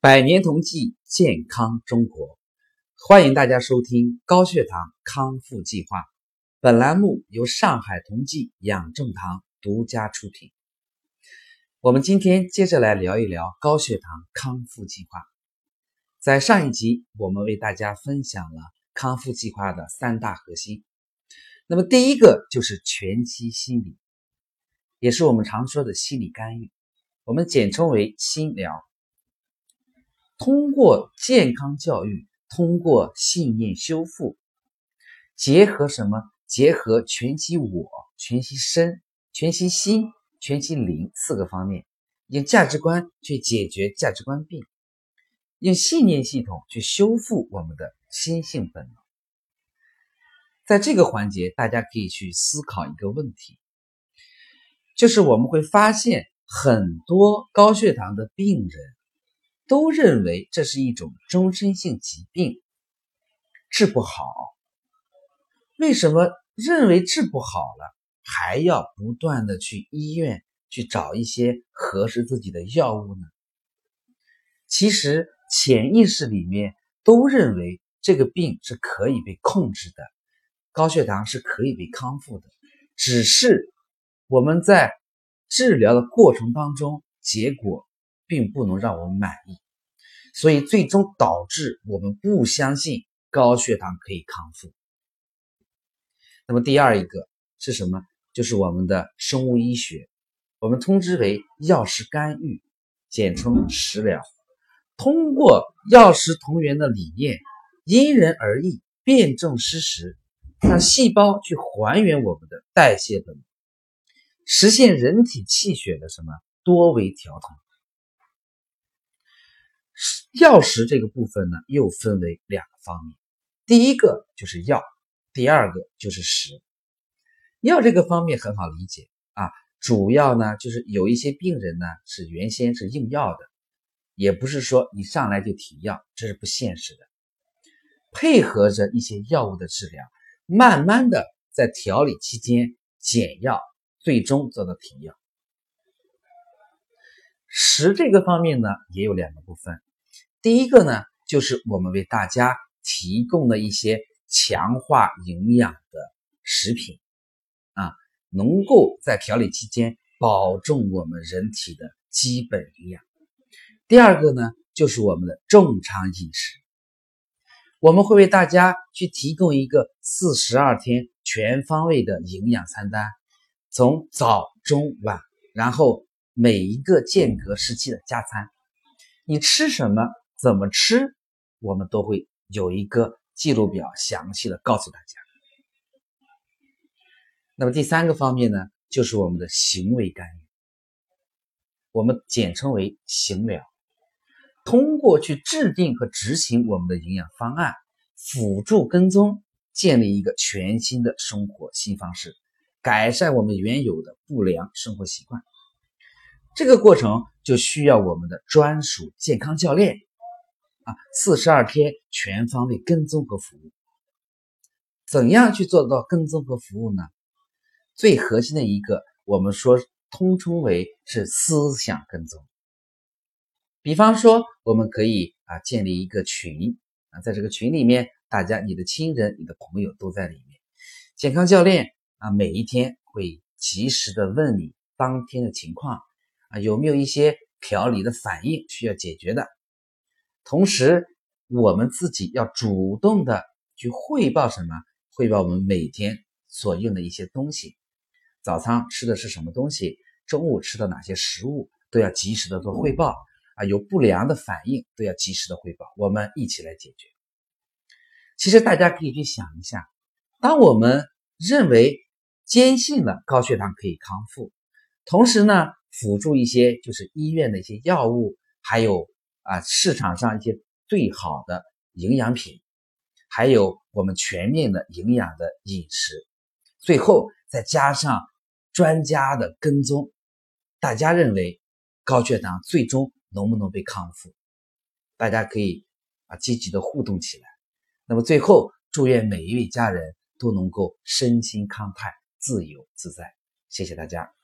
百年同济，健康中国，欢迎大家收听高血糖康复计划。本栏目由上海同济养正堂独家出品。我们今天接着来聊一聊高血糖康复计划。在上一集，我们为大家分享了康复计划的三大核心。那么，第一个就是全息心理，也是我们常说的心理干预，我们简称为心疗。通过健康教育，通过信念修复，结合什么？结合全息我、全息身、全息心、全息灵四个方面，用价值观去解决价值观病，用信念系统去修复我们的心性本能。在这个环节，大家可以去思考一个问题，就是我们会发现很多高血糖的病人。都认为这是一种终身性疾病，治不好。为什么认为治不好了，还要不断的去医院去找一些合适自己的药物呢？其实潜意识里面都认为这个病是可以被控制的，高血糖是可以被康复的，只是我们在治疗的过程当中，结果。并不能让我们满意，所以最终导致我们不相信高血糖可以康复。那么第二一个是什么？就是我们的生物医学，我们通知为药食干预，简称食疗。通过药食同源的理念，因人而异，辩证施食，让细胞去还原我们的代谢本能，实现人体气血的什么多维调控。药食这个部分呢，又分为两个方面，第一个就是药，第二个就是食。药这个方面很好理解啊，主要呢就是有一些病人呢是原先是用药的，也不是说你上来就停药，这是不现实的。配合着一些药物的治疗，慢慢的在调理期间减药，最终做到停药。食这个方面呢，也有两个部分。第一个呢，就是我们为大家提供的一些强化营养的食品，啊，能够在调理期间保证我们人体的基本营养。第二个呢，就是我们的正常饮食，我们会为大家去提供一个四十二天全方位的营养餐单，从早中晚，然后每一个间隔时期的加餐，你吃什么？怎么吃，我们都会有一个记录表，详细的告诉大家。那么第三个方面呢，就是我们的行为干预，我们简称为行疗。通过去制定和执行我们的营养方案，辅助跟踪，建立一个全新的生活新方式，改善我们原有的不良生活习惯。这个过程就需要我们的专属健康教练。啊，四十二天全方位跟踪和服务，怎样去做到跟踪和服务呢？最核心的一个，我们说通称为是思想跟踪。比方说，我们可以啊建立一个群啊，在这个群里面，大家你的亲人、你的朋友都在里面，健康教练啊每一天会及时的问你当天的情况啊，有没有一些调理的反应需要解决的。同时，我们自己要主动的去汇报什么？汇报我们每天所用的一些东西，早餐吃的是什么东西，中午吃的哪些食物，都要及时的做汇报啊！有不良的反应都要及时的汇报，我们一起来解决。其实大家可以去想一下，当我们认为坚信了高血糖可以康复，同时呢，辅助一些就是医院的一些药物，还有。啊，市场上一些最好的营养品，还有我们全面的营养的饮食，最后再加上专家的跟踪，大家认为高血糖最终能不能被康复？大家可以啊积极的互动起来。那么最后，祝愿每一位家人都能够身心康泰、自由自在。谢谢大家。